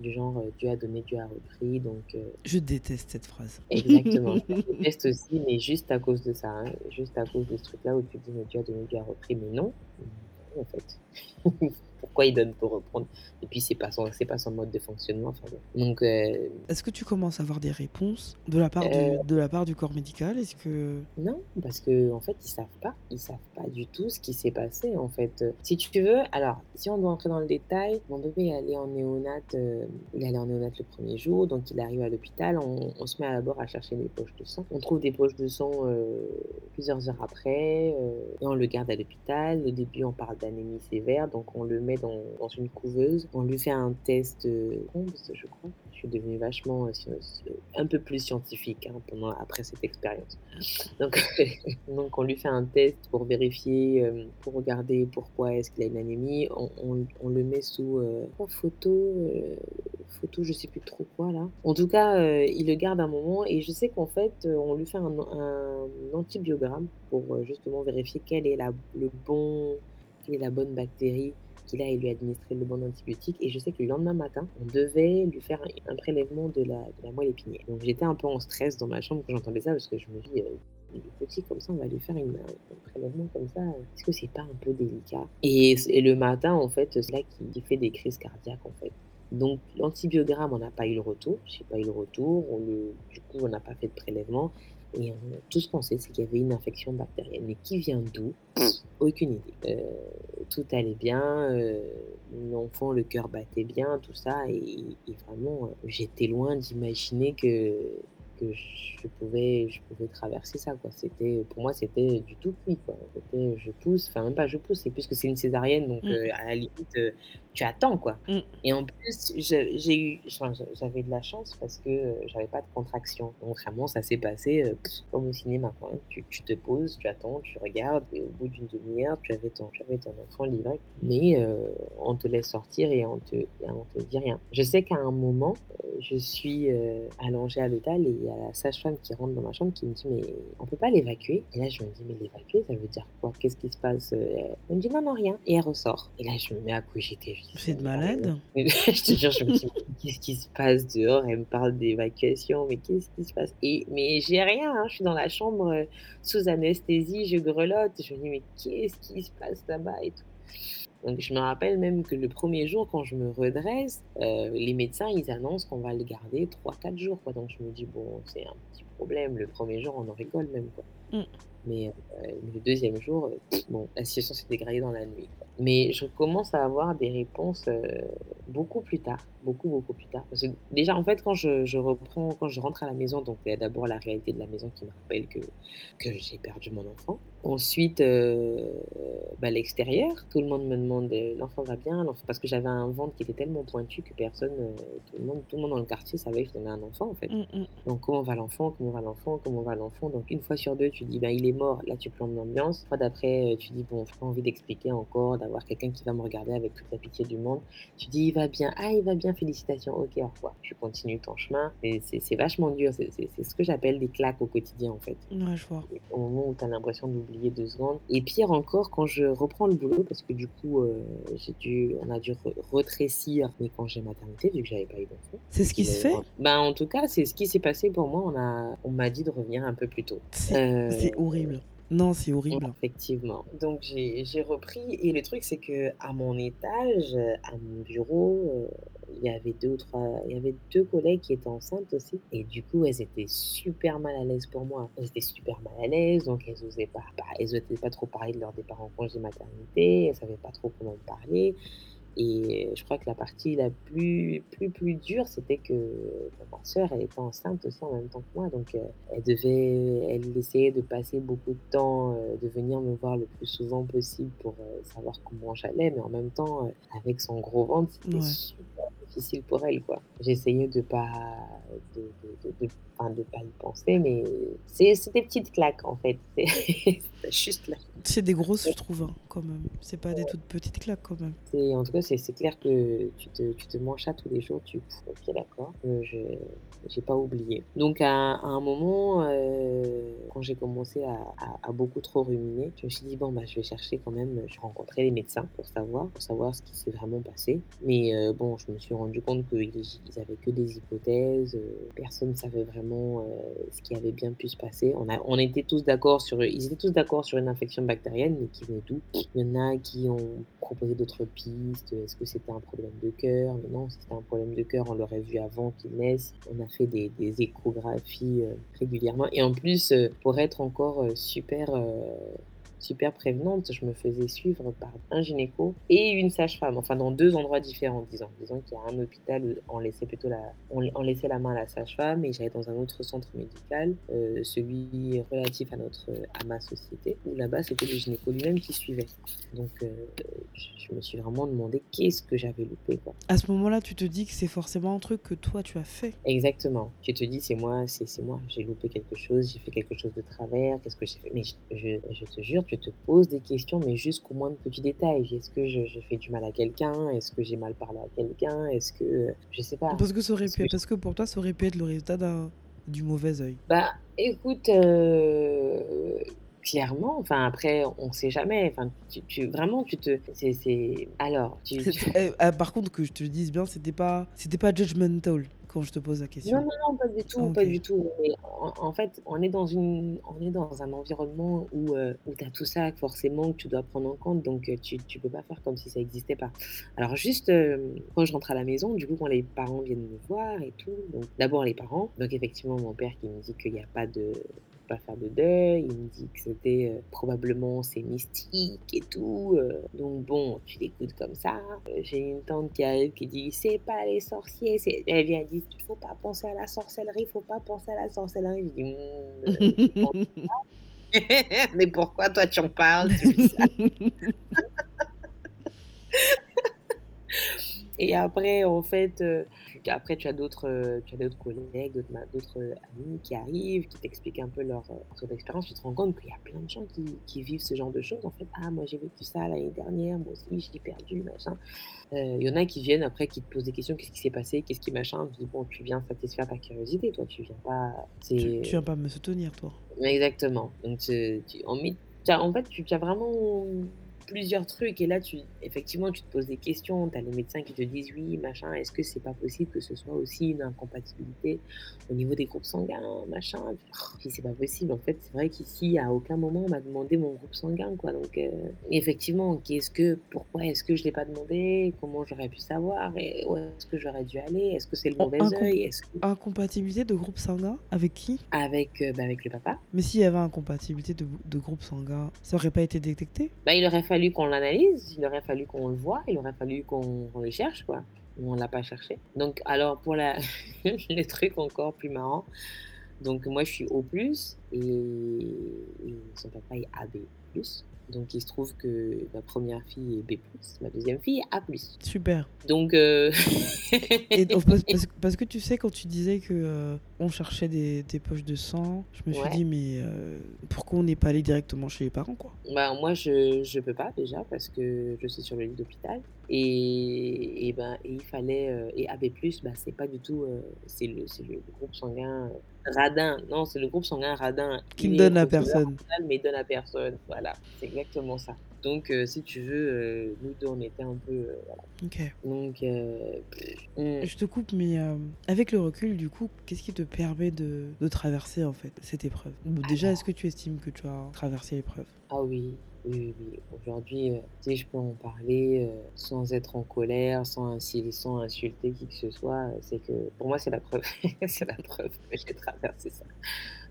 du genre euh, Dieu a donné, Dieu a repris. Donc, euh, Je déteste cette phrase. [LAUGHS] Exactement. je déteste aussi, mais juste à cause de ça. Hein. juste à cause de ce truc-là où tu dis mais Dieu a donné, Dieu a repris. Mais non, en fait. [LAUGHS] pourquoi il donne pour reprendre. Et puis, c'est pas son, c'est pas son mode de fonctionnement. Enfin, Donc, euh, Est-ce que tu commences à avoir des réponses de la part, Euh, de la part du corps médical? Est-ce que... non, parce que en fait, ils savent pas. Ils savent pas du tout ce qui s'est passé. En fait, si tu veux, alors, si on doit entrer dans le détail, mon bébé est allé en néonat. euh, il est allé en néonat le premier jour, donc il arrive à l'hôpital. On, on se met à d'abord à chercher des poches de sang. On trouve des poches de sang plusieurs heures après, et on le garde à l'hocital. Au début, on parle d'anémie sévère, donc on le met dans, une couveuse. On lui fait un test euh, je crois. Je suis devenue vachement euh, un peu plus scientifique hein, pendant, après cette expérience. [LAUGHS] Donc, on lui fait un test pour vérifier, euh, pour regarder pourquoi est-ce qu'il a une anémie. On, le met sous euh, photo, euh, photo, je sais plus trop quoi là. En tout cas, euh, il le garde un moment et je sais qu'en fait, on lui fait un, antibiogramme pour justement vérifier quel est le bon, la bonne bactérie qu'il a et lui administrer le bon antibiotique. Et je sais que le lendemain matin, on devait lui faire un, prélèvement de la, moelle épinière. Donc j'étais un peu en stress dans ma chambre quand j'entendais ça parce que je me dis, euh, il est petit comme ça, on va lui faire un prélèvement comme ça. Est-ce que c'est pas un peu délicat? Et, le matin, en fait, c'est là qu'il fait des crises cardiaques, en fait. Donc l'antibiogramme, on n'a pas eu le retour. J'ai pas eu le retour. Du coup, on n'a pas fait de prélèvement. Et on a tous pensé c'est qu'il y avait une infection bactérienne. Mais qui vient d'où? Aucune idée. Euh, tout allait bien, euh, l'enfant, le cœur battait bien, tout ça. Et, et vraiment, euh, j'étais loin d'imaginer que que je pouvais, je pouvais traverser ça, quoi. C'était, pour moi, c'était du tout cuit, quoi. C'était, je pousse, enfin, même pas je pousse, c'est plus que c'est une césarienne, donc Mmh. euh, à la limite, euh, tu attends, quoi. Mmh. Et en plus, je- j'ai eu, j'avais de la chance parce que euh, j'avais pas de contraction. Donc vraiment, ça s'est passé euh, comme au cinéma, quoi. Tu, tu te poses, tu attends, tu regardes, et au bout d'une demi-heure, tu avais ton, tu avais ton enfant livré. Mais on te laisse sortir et on te, et on te dit rien. Je sais qu'à un moment, je suis allongée à l'hôpital et y a la sage-femme qui rentre dans ma chambre qui me dit mais on peut pas l'évacuer? Et là je me dis mais l'évacuer ça veut dire quoi? Qu'est-ce qui se passe? Elle me dit non non rien et elle ressort. Et là je me mets à cogiter. C'est de malade? mais [LAUGHS] je te jure, je me dis, mais qu'est-ce qui se passe dehors? Elle me parle d'évacuation, mais qu'est-ce qui se passe? Et mais j'ai rien, hein, je suis dans la chambre euh, sous anesthésie, je grelotte. Je me dis, mais qu'est-ce qui se passe là-bas et tout? Donc je me rappelle même que le premier jour, quand je me redresse, euh, les médecins, ils annoncent qu'on va le garder trois quatre jours, quoi. Donc je me dis, bon, c'est un petit problème. Le premier jour, on en rigole même, quoi. Mm. Mais euh, le deuxième jour, euh, bon, la situation s'est dégradée dans la nuit. quoi. Mais je commence à avoir des réponses beaucoup plus tard, beaucoup, beaucoup plus tard. Parce que déjà, en fait, quand je, je reprends, quand je rentre à la maison, donc il y a d'abord la réalité de la maison qui me rappelle que, que j'ai perdu mon enfant. Ensuite, euh, bah, l'extérieur, tout le monde me demande euh, l'enfant va bien, parce que j'avais un ventre qui était tellement pointu que personne, euh, tout le monde, tout le monde dans le quartier savait que j'avais un enfant en fait. Mm, mm. Donc, comment va l'enfant Comment va l'enfant Comment va l'enfant? Donc, une fois sur deux, tu dis, ben, il est mort. Là, tu plombes l'ambiance. Une fois d'après, tu dis, bon, j'ai pas envie d'expliquer encore, d'avoir quelqu'un qui va me regarder avec toute la pitié du monde. Tu dis, il va bien. Ah, il va bien, félicitations. Ok, au revoir. Tu continues ton chemin. C'est vachement dur. C'est ce que j'appelle des claques au quotidien, en fait. Ouais, je vois. Au moment où tu as l'impression d'oublier deux secondes. Et pire encore, quand je reprends le boulot, parce que du coup, euh, j'ai dû, on a dû re- retrécir mes congés maternité, vu que j'avais pas eu d'enfant. C'est ce qui se fait? Ben, en tout cas, c'est ce qui s'est passé pour moi. On a, on m'a dit de revenir un peu plus tôt. C'est Euh, c'est horrible. Non, c'est horrible. Effectivement. Donc j'ai repris et le truc c'est que à mon étage, euh, à mon bureau, euh, il y avait deux ou trois, il y avait deux collègues qui étaient enceintes aussi et du coup elles étaient super mal à l'aise pour moi. Elles étaient super mal à l'aise donc elles osaient pas, pas elles osaient pas trop parler de leur départ en congé maternité, elles savaient pas trop comment me parler. Et je crois que la partie la plus, plus, plus dure, c'était que ma soeur, elle était enceinte aussi en même temps que moi. Donc, euh, elle devait, elle essayait de passer beaucoup de temps, euh, de venir me voir le plus souvent possible pour euh, savoir comment j'allais. Mais en même temps, avec son gros ventre, c'était Ouais. super difficile pour elle, quoi. J'essayais de pas, de, de, de, de- enfin, de pas y penser, mais c'est des petites claques, en fait. [LAUGHS] C'est juste là. C'est des grosses, je trouve, hein, quand même. C'est pas des toutes petites claques, quand même. C'est- En tout cas, c'est clair que tu te, tu te manges ça tous les jours. Tu, ok, d'accord. Euh, je j'ai pas oublié. Donc, à, à un moment, euh, quand j'ai commencé à, à- à beaucoup trop ruminer, je me suis dit, bon, bah, je vais chercher quand même. Je rencontrais les médecins pour savoir, pour savoir ce qui s'est vraiment passé. Mais euh, bon, je me suis rendu compte qu'ils ils avaient que des hypothèses. personne ne savait vraiment euh, ce qui avait bien pu se passer. On, était tous d'accord sur, ils étaient tous d'accord sur une infection bactérienne, mais qui venait d'où? Il y en a qui ont proposé d'autres pistes. Est-ce que c'était un problème de cœur? Non, c'était un problème de cœur, on l'aurait vu avant qu'il naisse. On a fait des, échographies euh, régulièrement. Et en plus, euh, pour être encore super, super prévenante, je me faisais suivre par un gynéco et une sage-femme. Enfin, dans deux endroits différents, disons. Disons qu'il y a un hôpital où on laissait plutôt la, on, on laissait la main à la sage-femme et j'allais dans un autre centre médical, euh, celui relatif à notre, à ma société, où là-bas c'était le gynéco lui-même qui suivait. Donc, euh, je, je me suis vraiment demandé qu'est-ce que j'avais loupé, quoi. À ce moment-là, tu te dis que c'est forcément un truc que toi, tu as fait. Exactement. Tu te dis, c'est moi, c'est moi. J'ai loupé quelque chose, j'ai fait quelque chose de travers, qu'est-ce que j'ai fait? Mais je, je, je te jure, tu te poses des questions, mais jusqu'au moins de petits détails. Est-ce que je, je fais du mal à quelqu'un? Est-ce que j'ai mal parlé à quelqu'un? Est-ce que. Je sais pas. Parce que, ça aurait Parce pu, que- parce que pour toi, ça aurait pu être le résultat d'un- du mauvais œil. Bah, écoute, euh, clairement, enfin, après, on sait jamais. Enfin, tu, tu- vraiment, tu te. C'est. c'est- Alors, tu. tu- Eh, ah, par contre, que je te le dise bien, c'était pas, c'était pas judgmental quand je te pose la question. Non, non, non, pas du tout, Ah, pas ok. du tout. Mais en, en fait, on est dans une, on est dans un environnement où, euh, où tu as tout ça forcément que tu dois prendre en compte, donc euh, tu, tu peux pas faire comme si ça n'existait pas. Alors juste euh, quand je rentre à la maison, du coup quand les parents viennent me voir et tout, donc d'abord les parents, donc effectivement mon père qui me dit qu'il n'y a pas de pas faire de deuil. Il me dit que c'était euh, probablement c'est mystique et tout. euh. donc bon, tu l'écoutes comme ça. Euh, J'ai une tante qui arrive qui dit c'est pas les sorciers. Elle vient il faut pas penser à la sorcellerie, faut pas penser à la sorcellerie. Je dis Hmm, [LAUGHS] mais pourquoi toi tu en parles [LAUGHS] Et après, en fait, après, tu as d'autres, euh, tu as d'autres collègues, d'autres, euh, amis qui arrivent, qui t'expliquent un peu leur, euh, leur expérience. Tu te rends compte qu'il y a plein de gens qui, qui vivent ce genre de choses. En fait, ah, moi j'ai vécu ça l'année dernière, moi aussi j'ai perdu, machin. Euh, Il y en a qui viennent après, qui te posent des questions, qu'est-ce qui s'est passé, qu'est-ce qui machin? Je dis, bon, tu viens satisfaire ta curiosité, toi, tu viens pas. tu, tu viens pas me soutenir, toi. Exactement. Donc, tu, tu- en, fait, tu tu as vraiment plusieurs trucs. Et là, tu, effectivement, tu te poses des questions. Tu as les médecins qui te disent oui, machin, est-ce que c'est pas possible que ce soit aussi une incompatibilité au niveau des groupes sanguins, machin? Puis c'est pas possible. En fait, c'est vrai qu'ici, à aucun moment, on m'a demandé mon groupe sanguin, quoi. Donc, euh, effectivement, qu'est-ce que, pourquoi est-ce que je l'ai pas demandé? Comment j'aurais pu savoir? Et où est-ce que j'aurais dû aller? Est-ce que c'est le mauvais œil? Est-ce que... Incompatibilité de groupe sanguin avec qui? Avec, euh, bah, avec le papa Mais s'il y avait incompatibilité de, de groupe sanguin, ça aurait pas été détecté? Bah, il aurait fallu qu'on l'analyse, il aurait fallu qu'on le voit, il aurait fallu qu'on on le cherche, quoi. On l'a pas cherché. Donc, alors, pour la... [LAUGHS] le truc encore plus marrant, donc moi, je suis O+, et, et son papa est AB+. Donc, il se trouve que ma première fille est B+, ma deuxième fille est A+. Super. Donc, euh, [LAUGHS] Et donc, parce, parce- parce que tu sais, quand tu disais que euh, on cherchait des, des poches de sang, je me suis dit, mais euh, pourquoi on n'est pas allé directement chez les parents, quoi? Bah, moi, je je peux pas déjà parce que je suis sur le lit d'hôpital. Et, et, ben, et il fallait. euh, et AB, bah, c'est pas du tout. euh, c'est le, le groupe sanguin radin. Non, c'est le groupe sanguin radin. Qui ne donne à personne. Mais il donne à personne. Voilà, c'est exactement ça. Donc, euh, si tu veux, euh, nous deux, on était un peu. euh, voilà. Ok. Donc, euh, Je te coupe, mais euh, avec le recul, du coup, qu'est-ce qui te permet de, de traverser, en fait, cette épreuve? Bon, Déjà, est-ce que tu estimes que tu as traversé l'épreuve? Ah oui, oui, oui. oui. Aujourd'hui, euh, tu sais, je peux en parler euh, sans être en colère, sans, insi- sans insulter qui que ce soit. euh, C'est que pour moi, c'est la preuve. [LAUGHS] c'est la preuve que j'ai traversé ça.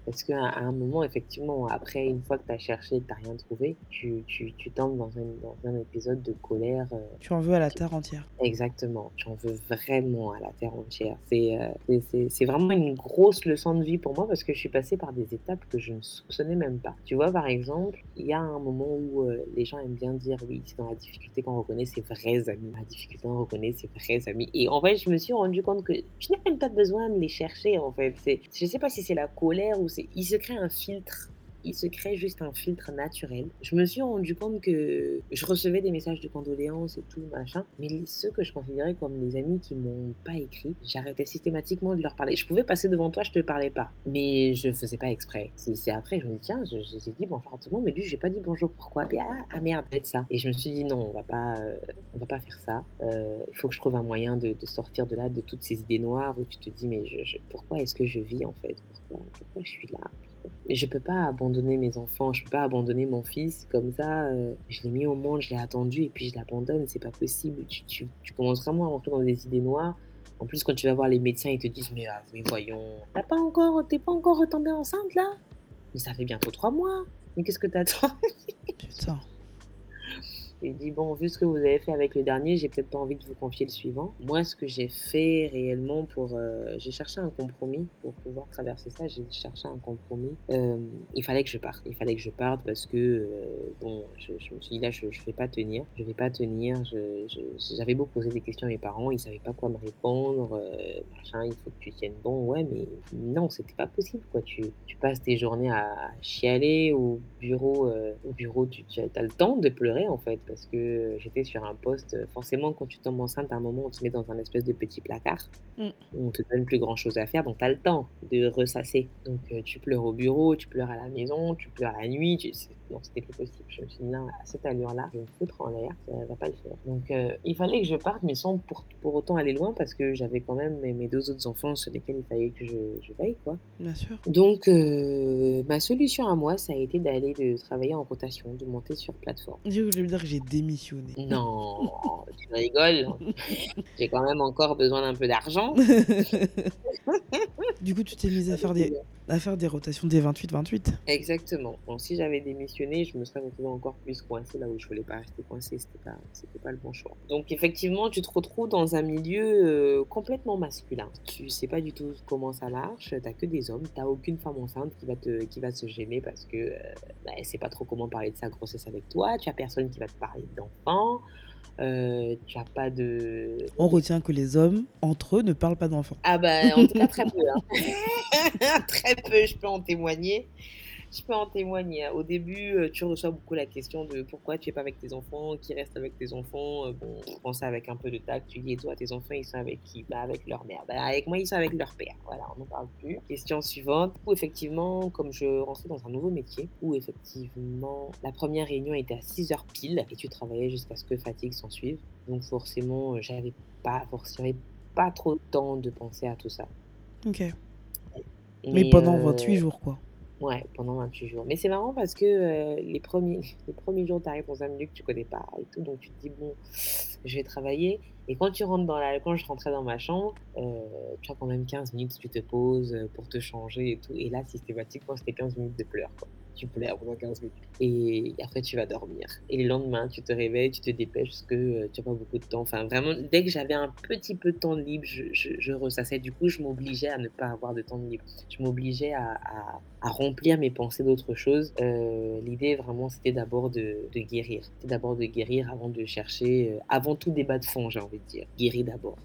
Parce qu'à à un moment, effectivement, après, une fois que tu as cherché et que tu n'as rien trouvé, tu, tu, tu tombes dans un, dans un épisode de colère. euh, Tu en veux à la terre entière. Exactement, j'en veux vraiment à la terre entière. C'est euh, c'est- c'est- c'est vraiment une grosse leçon de vie pour moi parce que je suis passée par des étapes que je ne soupçonnais même pas. Tu vois, par exemple, il y a un moment où euh, les gens aiment bien dire oui, c'est dans la difficulté qu'on reconnaît ses vrais amis. Dans la difficulté, on reconnaît ses vrais amis. Et en fait, je me suis rendu compte que je n'ai même pas besoin de les chercher, en fait. C'est- Je ne sais pas si c'est la colère ou Il se crée un filtre il se crée juste un filtre naturel. Je me suis rendu compte que je recevais des messages de condoléances et tout, machin, mais ceux que je considérais comme des amis qui m'ont pas écrit, j'arrêtais systématiquement de leur parler. Je pouvais passer devant toi, je te parlais pas, mais je faisais pas exprès. C'est après, je me dis, tiens, je- je- j'ai dit bonjour à tout le monde, mais lui, j'ai pas dit bonjour, pourquoi? Ah, ah merde, peut-être ça. Et je me suis dit, non, on va pas, euh, on va pas faire ça. Euh, il faut que je trouve un moyen de, sortir de là, de toutes ces idées noires où tu te dis, mais je- je- pourquoi est-ce que je vis en fait? Pourquoi, je suis là? Je peux pas abandonner mes enfants, je peux pas abandonner mon fils comme ça. euh, je l'ai mis au monde, je l'ai attendu et puis je l'abandonne, c'est pas possible. Tu, commences vraiment à rentrer dans des idées noires. En plus, quand tu vas voir les médecins, ils te disent Mais, ah, mais voyons, t'as pas encore, t'es pas encore retombée enceinte là? Mais ça fait bientôt trois mois. Mais qu'est-ce que t'attends? Putain. Il dit bon, vu ce que vous avez fait avec le dernier, j'ai peut-être pas envie de vous confier le suivant. Moi, ce que j'ai fait réellement pour, euh, j'ai cherché un compromis pour pouvoir traverser ça. J'ai cherché un compromis. Euh, il fallait que je parte. Il fallait que je parte parce que euh, bon, je, me suis dit là, je, je vais pas tenir. Je vais pas tenir. J'avais beau poser des questions à mes parents, ils savaient pas quoi me répondre. machin, il faut que tu tiennes bon. Ouais, mais non, c'était pas possible quoi. Tu, tu passes tes journées à, chialer au bureau. au bureau, tu as le temps de pleurer en fait parce que j'étais sur un poste. Forcément, quand tu tombes enceinte, à un moment, on te met dans un espèce de petit placard. Mm. où On te donne plus grand chose à faire, donc tu as le temps de ressasser. Donc euh, tu pleures au bureau, tu pleures à la maison, tu pleures la nuit. Tu... Non, c'était plus possible. Je me suis dit, non, à cette allure-là, je vais me foutre en l'air, ça va pas le faire. Donc euh, il fallait que je parte, mais sans pour, pour autant aller loin, parce que j'avais quand même mes, mes deux autres enfants sur lesquels il fallait que je, je veille, quoi. Bien sûr. Donc, euh, ma solution à moi, ça a été d'aller travailler en rotation, de monter sur plateforme. Je veux dire que j'ai démissionné. Non, [LAUGHS] tu rigoles. J'ai quand même encore besoin d'un peu d'argent. [LAUGHS] du coup, tu t'es mise à faire des, à faire des rotations des 28-28. Exactement. Bon, si j'avais démissionné, je me serais retrouvée encore plus coincée là où je voulais pas rester coincée. C'était pas, pas le bon choix. Donc effectivement, tu te retrouves dans un milieu euh, complètement masculin. Tu sais pas du tout comment ça marche. T'as que des hommes. T'as aucune femme enceinte qui va te, se gêner parce que euh, bah, sait pas trop comment parler de sa grossesse avec toi. Tu as personne qui va te parler d'enfants. Euh, tu as pas de. On retient que les hommes, entre eux, ne parlent pas d'enfants. Ah bah, en tout cas, très [LAUGHS] peu. hein. [LAUGHS] très peu, je peux en témoigner. Je peux en témoigner. hein. Au début, euh, tu reçois beaucoup la question de pourquoi tu es pas avec tes enfants, qui reste avec tes enfants. Euh, Bon, ça avec un peu de tact. Tu dis, et toi, tes enfants, ils sont avec qui? Bah, avec leur mère. Bah, avec moi, ils sont avec leur père. Voilà, on n'en parle plus. Question suivante. Où effectivement, comme je rentrais dans un nouveau métier, où effectivement, la première réunion était à 6 heures pile et tu travaillais jusqu'à ce que fatigue s'en suive. Donc, forcément, euh, j'avais pas, forcément, pas trop de temps de penser à tout ça. Ok. Mais pendant euh, 28 jours, quoi. Ouais, pendant 28 jours. Mais c'est marrant parce que euh, les premiers, [LAUGHS] jours, tu arrives dans un milieu que tu connais pas et tout, donc tu te dis, bon, je vais travailler. Et quand tu rentres dans la, quand je rentrais dans ma chambre, euh, tu as quand même 15 minutes, tu te poses euh, pour te changer et tout. Et là, systématiquement, c'était 15 minutes de pleurs, quoi. Tu pleures pendant 15 minutes. Et après, tu vas dormir. Et le lendemain, tu te réveilles, tu te dépêches parce que euh, tu n'as pas beaucoup de temps. Enfin, vraiment, dès que j'avais un petit peu de temps libre, je, ressassais. Du coup, je m'obligeais à ne pas avoir de temps libre. Je m'obligeais à, remplir mes pensées d'autre chose. Euh, L'idée, vraiment, c'était d'abord de, de guérir. C'était d'abord de guérir avant de chercher, euh, avant tout débat de fond, j'ai envie de dire. Guérir d'abord.